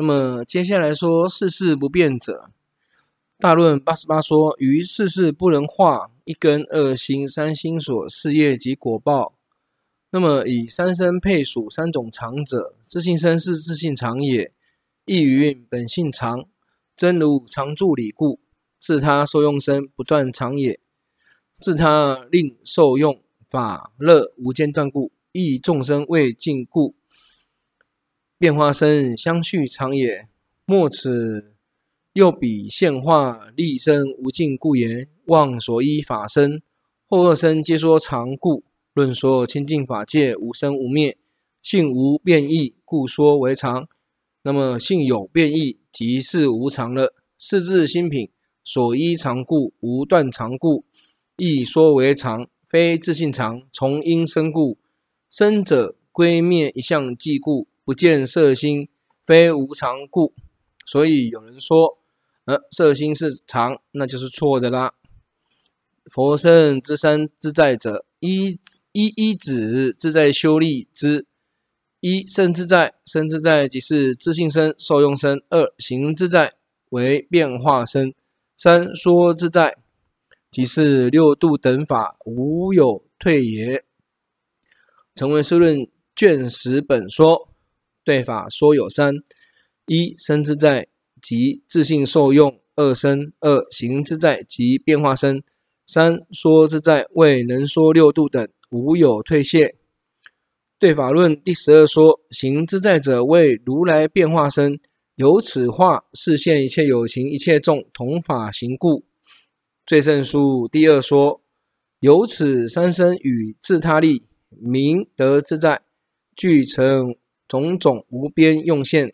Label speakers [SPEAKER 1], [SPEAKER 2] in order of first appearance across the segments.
[SPEAKER 1] 那么接下来说世事不变者，大论八十八说，于世事不能化一根二心三心所事业及果报。那么以三身配属三种常者，自性身是自性常也，亦云本性常，真如常住理故，自他受用身不断常也，自他令受用法乐无间断故，亦众生未尽故，变化身相续常也。莫此又彼现化立身无尽故言，妄所依法生后二生皆说常故。论说清净法界无生无灭，性无变异，故说为常。那么性有变异，即是无常了。是自心品所依常故，无断常故，亦说为常，非自性常，从因生故。生者归灭一向即故，不见色心，非无常故。所以有人说，呃，色心是常，那就是错的啦。佛圣之身自在者，一一一指自在修利之，一身自在，身自在即是自性身、受用身；二行自在为变化身；三说自在即是六度等法无有退也。成唯识论卷十本说，对法说有三：一身之在即自信受用；二身；二行之在即变化身。三说之在为能说六度等无有退谢。对法论第十二说，行之在者为如来变化身，由此化示现一切有情一切众同法行故。最胜书第二说，由此三身与自他力明德自在，俱成种种无边用现。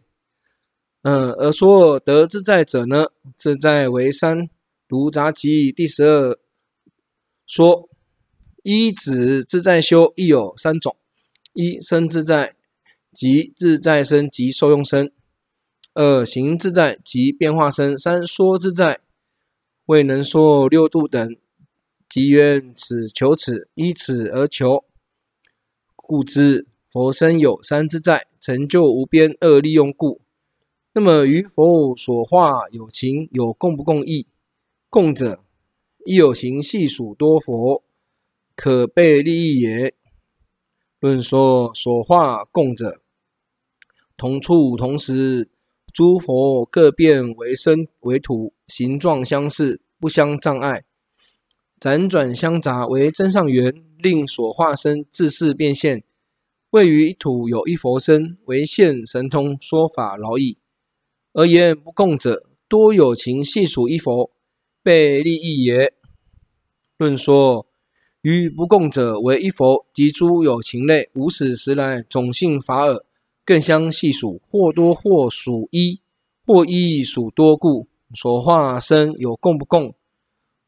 [SPEAKER 1] 嗯，而说得自在者呢，自在为三，如杂集第十二。说一指自在修亦有三种：一身自在，即自在身及受用身；二行自在，即变化身；三说自在，未能说六度等，即缘此求此，依此而求。故知佛身有三自在，成就无边恶利用故。那么于佛所化有情有共不共义？共者。亦有情系属多佛，可被利益也。论说所化共者，同处同时，诸佛各变为身为土，形状相似，不相障碍。辗转相杂为真上缘，令所化身自是变现。位于一土有一佛身，为现神通说法饶益。而言不共者，多有情系属一佛，被利益也。论说于不共者为一佛及诸有情类，无始时来种性法尔，更相系属，或多或属一，或一属多故，所化身有共不共？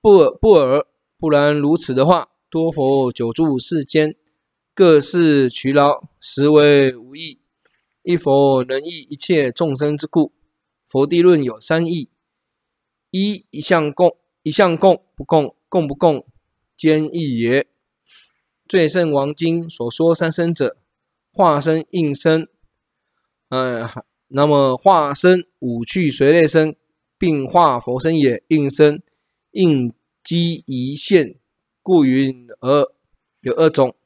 [SPEAKER 1] 不尔不尔，不然如此的话，多佛久住世间，各事取劳，实为无益。一佛能益一切众生之故。佛地论有三义：一一向共，一向共不共。共不共，兼异也。最胜王经所说三生者，化身、应身。呃，那么化身五趣随类身，并化佛身也。应身应机宜现，故云而有二种：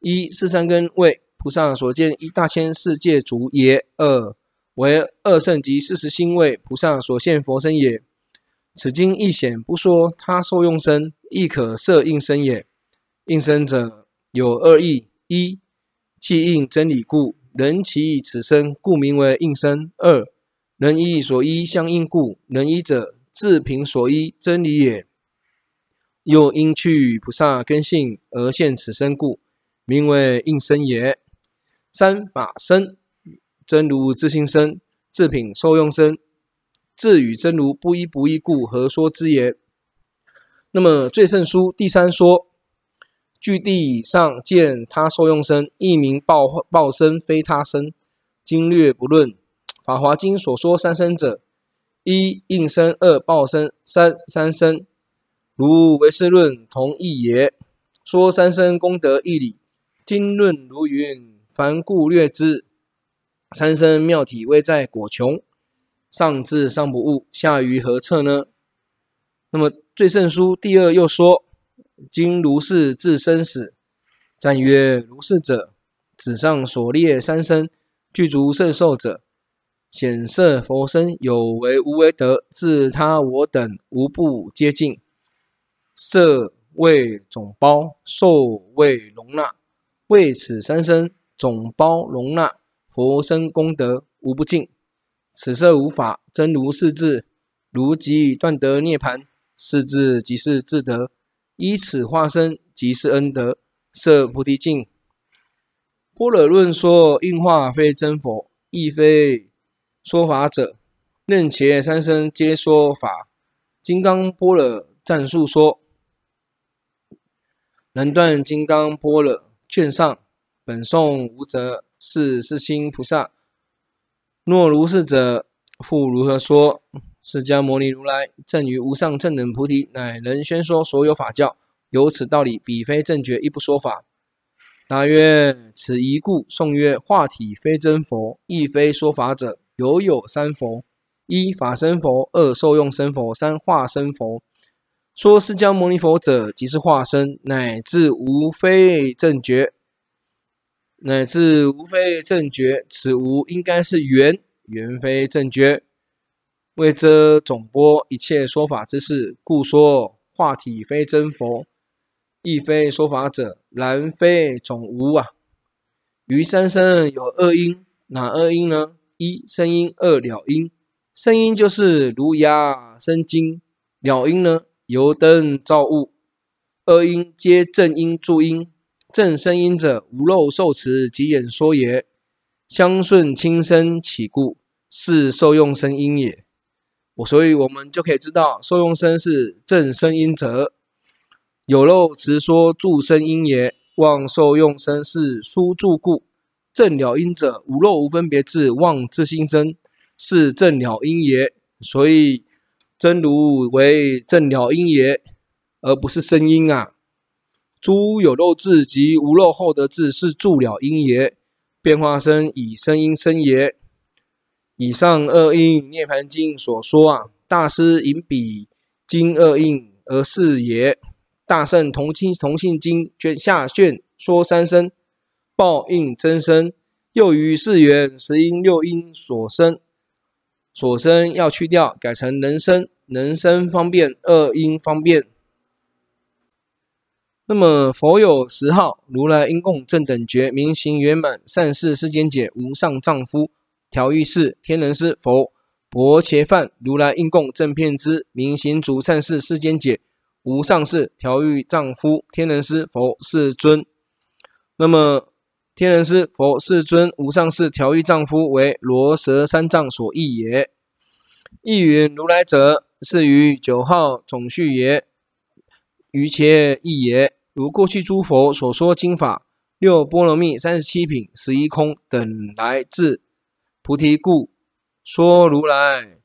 [SPEAKER 1] 一是三根为菩萨所见一大千世界足也；二为二圣及四十心为菩萨所现佛身也。此经亦显不说他受用身，亦可设应身也。应身者有二义：一，契应真理故，能起此身，故名为应身；二，能依所依相应故，能依者自凭所依真理也。又因趣菩萨根性而现此身故，名为应身也。三法身，真如自性身，自品受用身。自与真如不一不异故，何说之也？那么最胜书第三说，据地上见他受用身，亦名报报身，非他身。经略不论。法华经所说三身者：一应身，二报身，三三身。如唯识论同义也。说三身功德义理。经论如云：凡故略之。三生妙体位在果穷，上至上不悟，下于何侧呢？那么最胜书第二又说：今如是自生死，赞曰：如是者，纸上所列三生具足圣寿者，显色佛身有为无为德，自他我等无不接近。色为总包，受为容纳，为此三身总包容纳佛身功德无不尽。此色无法真如是智，如即断得涅盘，是智即是智德，依此化身即是恩德，摄菩提境。般若论说应化非真佛，亦非说法者，任且三身皆说法。金刚般若赞述说。能断金刚般若卷上，本颂无责，是世心菩萨。若如是者，复如何说？释迦牟尼如来正于无上正等菩提，乃能宣说所有法教。有此道理，彼非正觉，亦不说法。答曰：此一故，颂曰：化体非真佛，亦非说法者，犹有，有三佛：一法身佛，二受用身佛，三化身佛。说释迦牟尼佛者，即是化身，乃至无非正觉，乃至无非正觉，此无应该是缘，缘非正觉，为遮总播一切说法之事，故说化体非真佛，亦非说法者，然非总无啊。于三声有二音，哪二音呢？一声音，二了音。声音就是如鸦生经，了音呢？油灯照物，二因皆正因助因，正声因者，无漏受持及演说也。相顺亲生起故，是受用声因也。我所以，我们就可以知道，受用声是正声因者，有漏持说助声因也。妄受用声是书助故，正了因者，无漏无分别智，妄自心生，是正了因也。所以。真如为正了因也，而不是声因啊。诸有漏智及无漏后的智是助了因也。变化生以声因生也。以上二因涅槃经所说啊，大师引彼经二因而是也。大圣同亲同性经卷下卷说三身报应真身，又于四缘十因六因所生。所生要去掉，改成人生，人生方便，二因方便。那么佛有十号，如来应供正等觉，明行圆满，善事世间解，无上丈夫，调御士，天人师，佛，薄伽梵，如来应供正遍知，明行足善事世间解，无上士，调御丈夫，天人师，佛，世尊。那么天人师佛世尊无上士调御丈夫为罗舌三藏所译也。译云如来者是于九号总序也。于且译也。如过去诸佛所说经法，六波罗蜜、三十七品、十一空等来自菩提故说如来。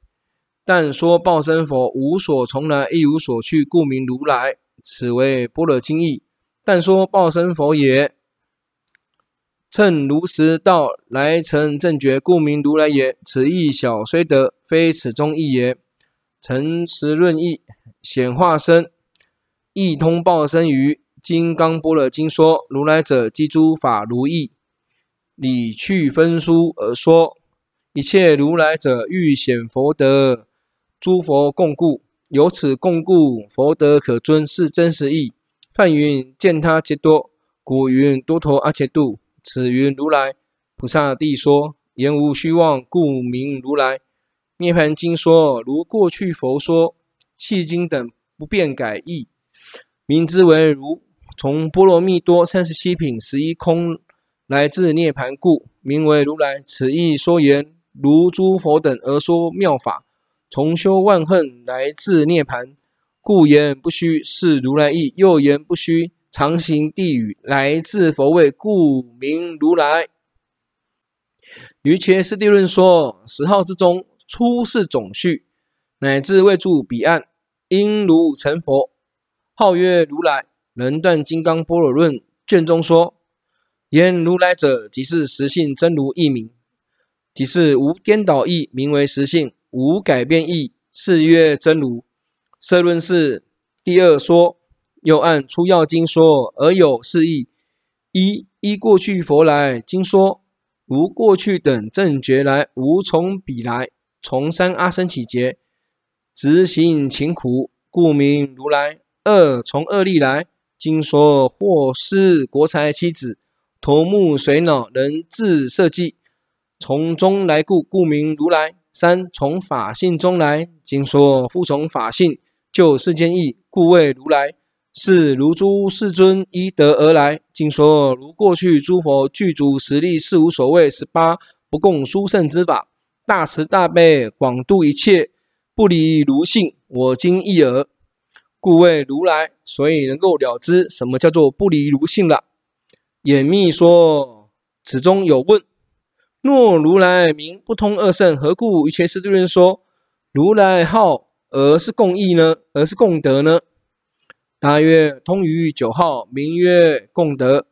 [SPEAKER 1] 但说报身佛无所从来，亦无所去，故名如来。此为般若经义。但说报身佛也。乘如实道来成正觉，故名如来也。此义小虽得，非此中意也。承实论意显化身，意通报身于金刚般若经说，如来者即诸法如意，理趣分殊而说。一切如来者欲显佛德，诸佛共故，由此共故，佛德可尊，是真实义。梵云见他揭多，古云多陀阿伽度。此云如来菩萨地说，言无虚妄，故名如来。涅槃经说，如过去佛说，契经等不变改译，名之为如。从波罗蜜多三十七品十一空来自涅槃故，名为如来。此意说言，如诸佛等而说妙法，从修万恨来自涅槃，故言不虚，是如来意。又言不虚。常行地狱，来自佛位，故名如来。于伽师地论说，十号之中，初是总序，乃至未住彼岸，应如成佛，号曰如来。能断金刚般若论卷中说，言如来者，即是实性真如一名。即是无颠倒义，名为实性；无改变义，是曰真如。摄论是第二说，又按出要经说而有四义：一依过去佛来经说，如过去等正觉来，无从彼来，从三阿僧起劫，执行勤苦，故名如来。二从恶力来经说，或施国财妻子，头目髓脑，能自设计，从中来故，故名如来。三从法性中来经说，复从法性。就世间义，故谓如来。是如诸世尊依德而来。经说如过去诸佛具足实力，是无所谓十八不共殊胜之法，大慈大悲，广度一切，不离如性。我今一耳，故谓如来。所以能够了知什么叫做不离如性了。演密说，此中有问：若如来名不通二圣，何故瑜伽师地论说如来号？而是共义呢？而是共德呢？大曰：通于九号，名曰共德。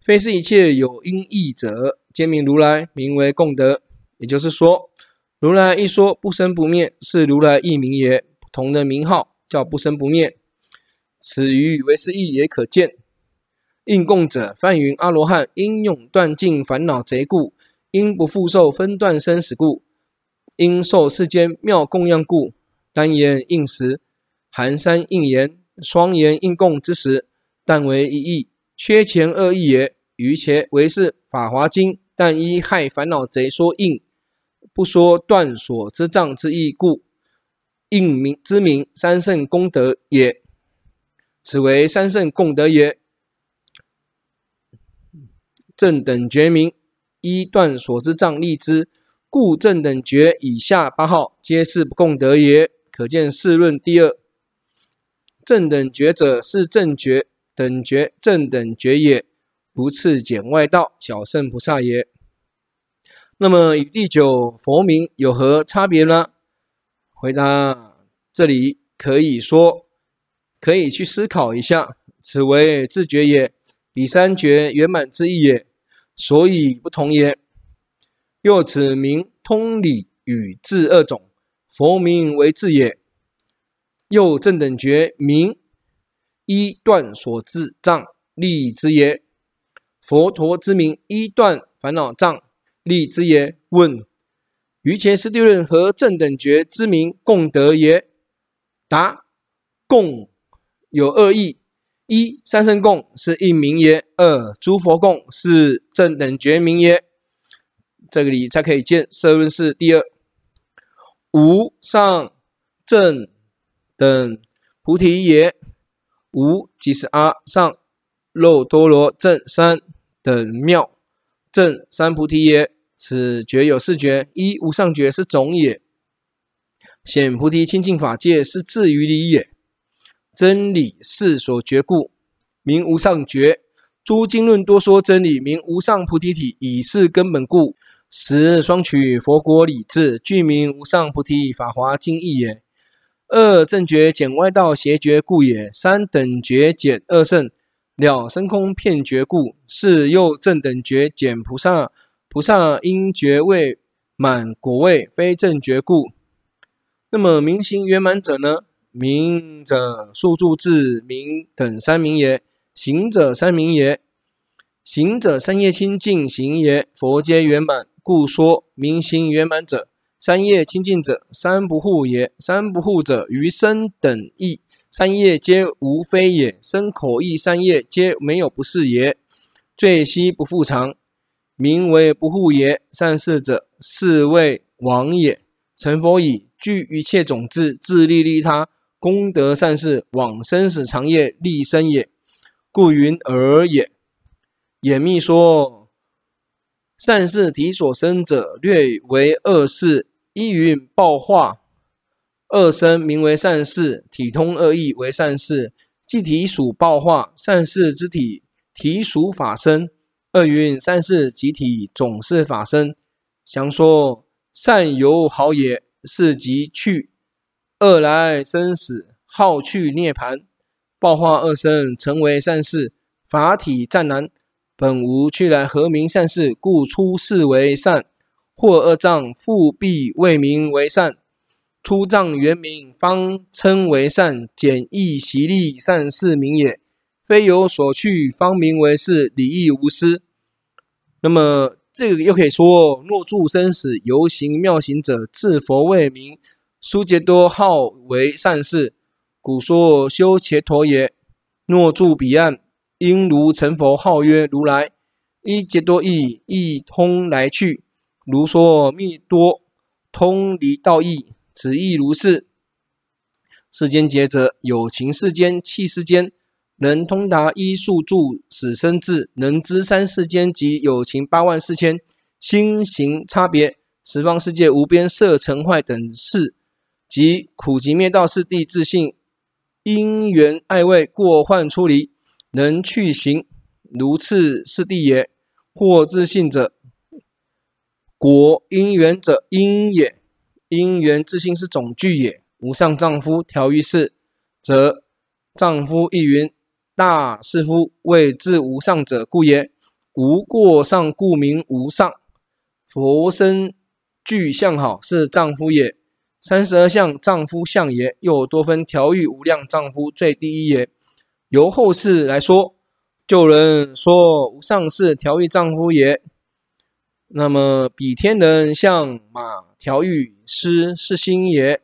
[SPEAKER 1] 非是一切有因义者，皆名如来，名为共德。也就是说，如来一说不生不灭，是如来义名也。同的名号叫不生不灭。此于为是义也可见。应供者，梵云阿罗汉，因永断尽烦恼贼故，因不复受分段生死故，因受世间妙供养故。单言应时，含山应言，双言应供之时，但为一义，缺钱二义也。于且为是法华经，但依害烦恼贼说应，不说断所之障之意故，应名之名三圣功德也。此为三圣功德也。正等觉名依断所之障立之，故正等觉以下八号皆是不共德也。可见释论第二，正等觉者是正觉等觉正等觉也，不次简外道小圣菩萨也。那么与第九佛名有何差别呢？回答这里可以说，可以去思考一下，此为自觉也，比三觉圆满之意也，所以不同也。又此名通理与智二种。佛名为智也，又正等觉名一断所知障立之也。佛陀之名一断烦恼障立之也。问：于前师地论和正等觉之名共得也？答：共有二义：一三圣共是应名也；二诸佛共是正等觉名也。这个里才可以见色论是第二。无上正等菩提也，无即是阿上耨多罗正三等妙正三菩提也。此觉有四觉：一无上觉是种也，显菩提清净法界是至于理也，真理是所觉故，名无上觉。诸经论多说真理，名无上菩提体，以是根本故。十双取佛国理智，具名无上菩提法华经义也。二正觉减外道邪觉故也。三等觉减二圣了生空骗觉故。四又正等觉减菩萨，菩萨因觉未满果位，非正觉故。那么明行圆满者呢？明者数住智明等三明也，行者三明也，行者三业清净行也，佛皆圆满。故说明行圆满者，三业清净者，三不护也。三不护者，于身等意三业皆无非也。身口意三业皆没有不是也。罪悉不复偿，名为不护也。善事者，是谓王也。成佛已，具一切种智，自利利他，功德善事，往生死长业利生也。故云尔也。演密说。善事体所生者，略为二事。一云报化，二生名为善事，体通二意为善事。即体属报化，善事之体，体属法身。二云善事集体总是法身。详说善有好也，是即去；二来生死，好去涅槃。报化二生成为善事，法体湛然。本无去来何名善事？故出世为善，或二障复必为名为善。出障原名方称为善，简易习立善事名也。非有所去，方名为是，理义无失。那么这个又可以说：若住生死，游行妙行者，自佛为名，殊皆多号为善事，故说修伽陀也。若住彼岸，应如成佛，号曰如来。依伽多义，亦通来去，如说密多通离道义。此亦如是。世间劫者，有情世间、器世间，能通达依数住死生智，能知三世间及有情八万四千心行差别，十方世界无边色尘坏等事，及苦集灭道四谛自性因缘爱畏过患出离，能去行如次是谛也。或自性者，国因缘者因也。因缘自性是总句也。无上丈夫调御士，则丈夫亦云：大士夫谓至无上者故也。无过上故名无上。佛身具相好是丈夫也。三十二相丈夫相也。又多分调御无量丈夫最第一也。由后世来说，旧人说无上是调御丈夫也。那么彼天人相马调御师是心也。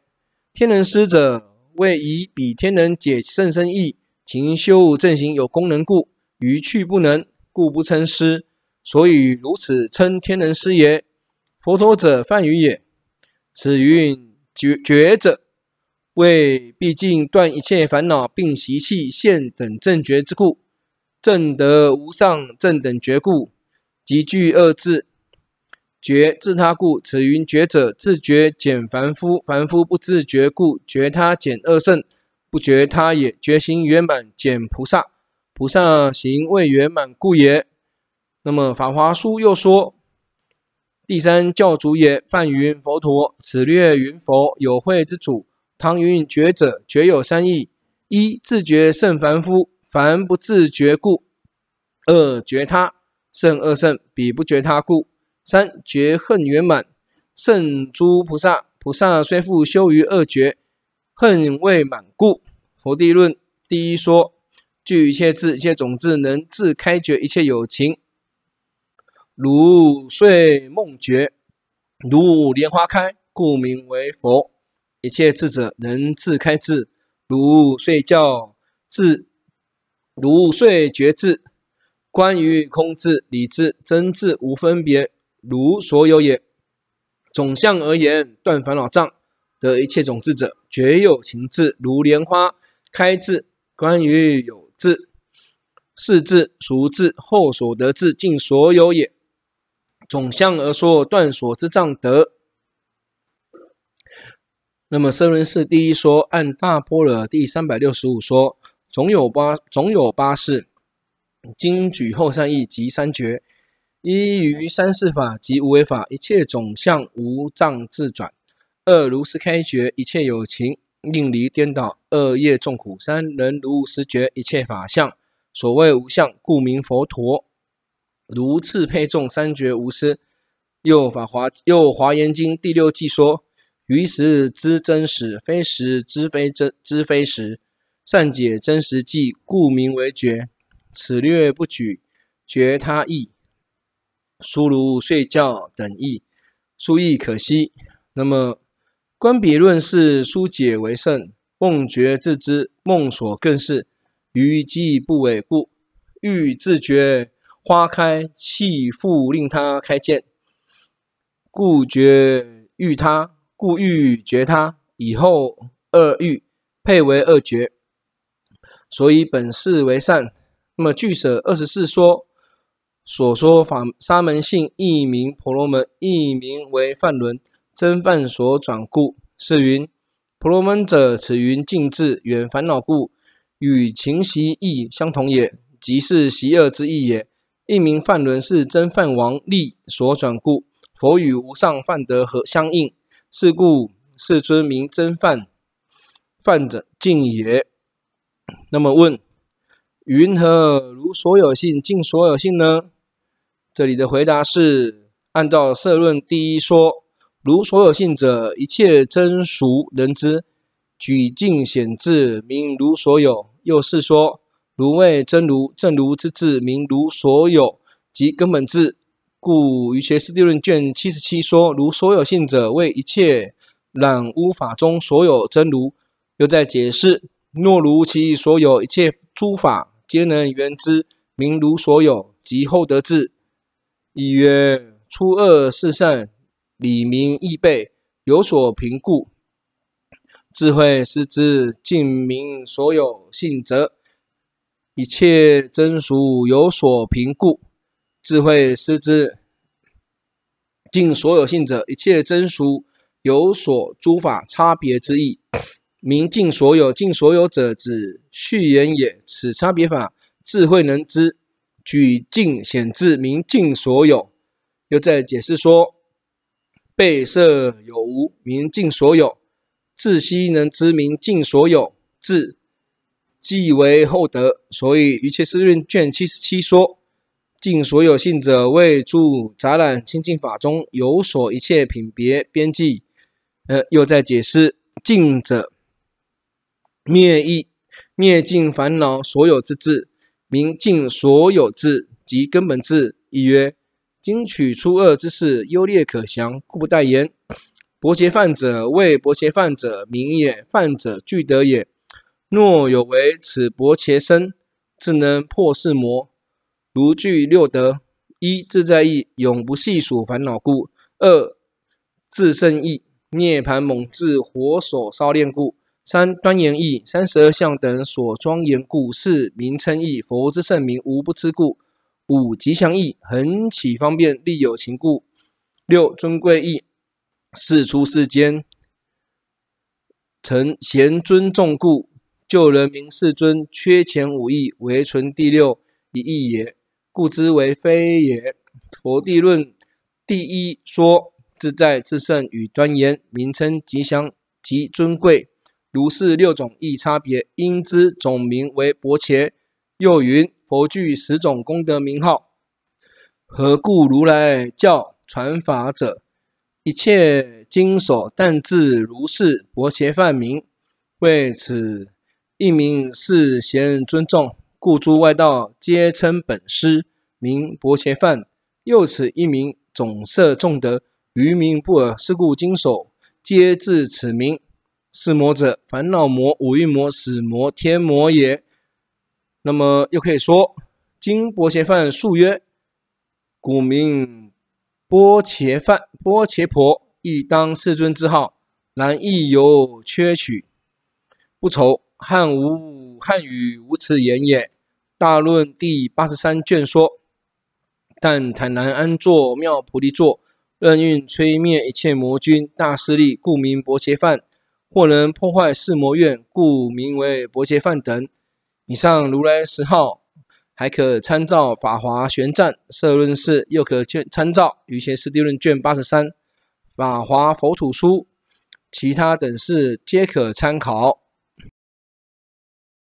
[SPEAKER 1] 天人师者，为以彼天人解甚深义，勤修正行有功能故，余去不能，故不称师。所以如此称天人师也。佛陀者梵语也。此云觉觉者，为毕竟断一切烦恼并习气现等正觉之故，正得无上正等觉故，即具二字。觉自他故，此云觉者自觉简凡夫，凡夫不自觉故，觉他简二圣，不觉他也。觉行圆满简菩萨，菩萨行未圆满故也。那么《法华书》又说，第三教主也，梵云佛陀，此略云佛有慧之主。唐云觉者，觉有三义：一自觉胜凡夫，凡不自觉故；二觉他胜二圣，彼不觉他故。三觉恨圆满，胜诸菩萨。菩萨虽复修于二觉，恨未满故。佛地论第一说，具一切智，一切种智，能自开觉一切有情，如睡梦觉，如莲花开，故名为佛。一切智者能自开智，如睡觉智，如睡觉智。关于空智、理智、真智无分别。如所有也，总相而言，断烦恼障得一切种智者，绝有情智，如莲花开智。关于有智、是智、俗智、后所得智，尽所有也。总相而说，断所知障得。那么声闻是第一说，按大般若第三百六十五说，总有八总有八事，经举后三义及三绝。一于三世法及无为法，一切总相无障自转；二如是开觉，一切有情令离颠倒；二业众苦；三能如实觉一切法相。所谓无相，故名佛陀。如次配众三觉无失。又法华又华严经第六记说：于时知真实，非时知非真，知非实。善解真实际，故名为觉。此略不举觉他义。殊如睡觉等义，殊亦可惜。那么观彼论是疏解为胜，梦觉自知，梦所更是，余既不为故，欲自觉花开，弃复令他开见，故觉欲他，故欲觉他，以后二欲配为二觉，所以本是为善。那么据舍二十四说。所说法沙门性亦名婆罗门，亦名为梵伦，真梵所转故。是云：婆罗门者，此云净智远烦恼故，与情习意相同也，即是习恶之意也。一名梵伦，是真梵王力所转故。佛与无上梵德合相应，是故世尊名真梵。梵者净也。那么问：云何如所有性尽所有性呢？这里的回答是：按照社论第一说，如所有性者，一切真俗人知，举尽显智，名如所有。又是说，如谓真如，正如之智，名如所有，即根本智。故《瑜伽师地论》卷七十七说，如所有性者，为一切染污法中所有真如。又在解释，若如其所有一切诸法，皆能缘之，名如所有，即后得智。亦曰：初二四善，理明易备，有所凭故。智慧师之尽明所有性者，一切真俗有所凭故。智慧师之尽所有性者，一切真俗有所诸法差别之意。明尽所有，尽所有者，指序言也。此差别法，智慧能知。举尽显智，明尽所有。又在解释说：备设有无，明尽所有。自悉能知明尽所有，智即为厚德。所以《瑜伽师地论》卷七十七说：尽所有性者，谓诸杂染清净法中有所一切品别边际。呃，又在解释尽者。灭意灭尽烦恼所有之智，明尽所有智及根本智。亦曰：今取初恶之事，优劣可详，故不待言。薄伽梵者，谓薄伽梵者名也，梵者具德也。若有为此薄伽身，自能破四魔。如具六德：一自在意，永不系属烦恼故；二自胜意，涅槃猛炽，火所烧炼故。三端严意，三十二相等所庄严故；四名称义，佛之圣名无不知故；五吉祥意，恒起方便利有情故；六尊贵意，世出世间成贤尊重故；救人民世尊，缺前五义，唯存第六一义也，故之为非也。佛地论第一说自在自胜与端严名称吉祥及尊贵。如是六种异差别，因之总名为薄伽。又云：佛具十种功德名号，何故如来教传法者，一切经所但至如是薄伽梵名。为此一名是贤尊重，故诸外道皆称本师名薄伽梵。又此一名总摄众德，余名不尔。是故经所皆自此名。四魔者，烦恼魔、五蕴魔、死魔、天魔也。那么又可以说，经薄伽梵述曰：古名薄伽梵、薄伽婆，亦当世尊之号，然亦有缺取。不愁，汉无汉语无此言也。大论第八十三卷说：但坦然安坐妙菩提座，任运吹灭一切魔军大势力，故名薄伽梵。或能破坏四魔院，故名为伯杰范等。以上如来十号，还可参照《法华玄奘》摄论释，又可卷参照《瑜伽师地论》卷八十三《法华佛土书》，其他等事皆可参考。